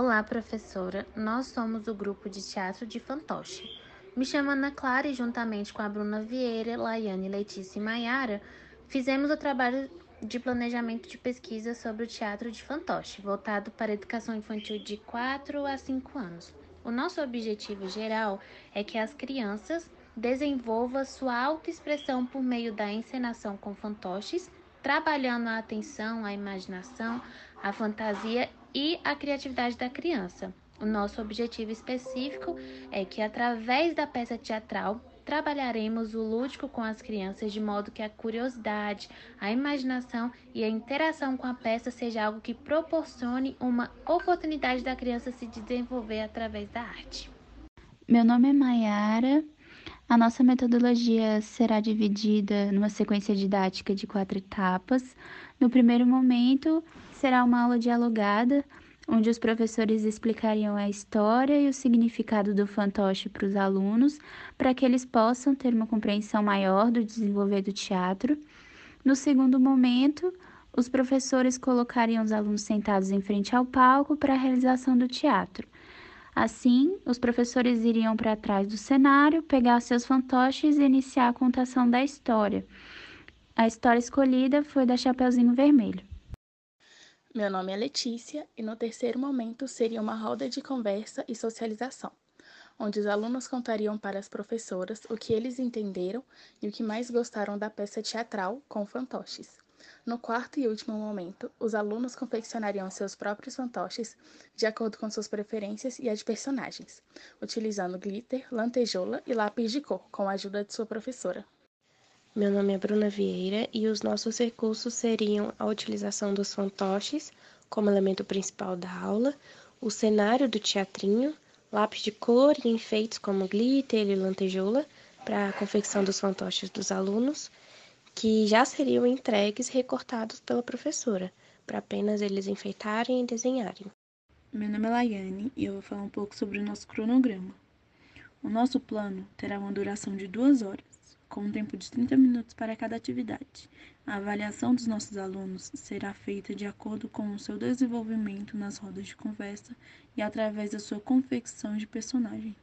Olá, professora. Nós somos o grupo de teatro de fantoche. Me chamo Ana Clara e, juntamente com a Bruna Vieira, Laiane, Letícia e Maiara, fizemos o trabalho de planejamento de pesquisa sobre o teatro de fantoche, voltado para a educação infantil de 4 a 5 anos. O nosso objetivo geral é que as crianças desenvolvam sua autoexpressão por meio da encenação com fantoches, trabalhando a atenção, a imaginação, a fantasia e a criatividade da criança. O nosso objetivo específico é que, através da peça teatral, trabalharemos o lúdico com as crianças de modo que a curiosidade, a imaginação e a interação com a peça seja algo que proporcione uma oportunidade da criança se desenvolver através da arte. Meu nome é Mayara. A nossa metodologia será dividida numa sequência didática de quatro etapas. No primeiro momento, será uma aula dialogada, onde os professores explicariam a história e o significado do fantoche para os alunos, para que eles possam ter uma compreensão maior do desenvolver do teatro. No segundo momento, os professores colocariam os alunos sentados em frente ao palco para a realização do teatro. Assim, os professores iriam para trás do cenário, pegar seus fantoches e iniciar a contação da história. A história escolhida foi da Chapeuzinho Vermelho. Meu nome é Letícia e no terceiro momento seria uma roda de conversa e socialização, onde os alunos contariam para as professoras o que eles entenderam e o que mais gostaram da peça teatral com fantoches. No quarto e último momento, os alunos confeccionariam seus próprios fantoches de acordo com suas preferências e as de personagens, utilizando glitter, lantejoula e lápis de cor com a ajuda de sua professora. Meu nome é Bruna Vieira e os nossos recursos seriam a utilização dos fantoches como elemento principal da aula, o cenário do teatrinho, lápis de cor e enfeites como glitter e lantejoula para a confecção dos fantoches dos alunos, que já seriam entregues recortados pela professora, para apenas eles enfeitarem e desenharem. Meu nome é Laiane e eu vou falar um pouco sobre o nosso cronograma. O nosso plano terá uma duração de duas horas com um tempo de 30 minutos para cada atividade. A avaliação dos nossos alunos será feita de acordo com o seu desenvolvimento nas rodas de conversa e através da sua confecção de personagem.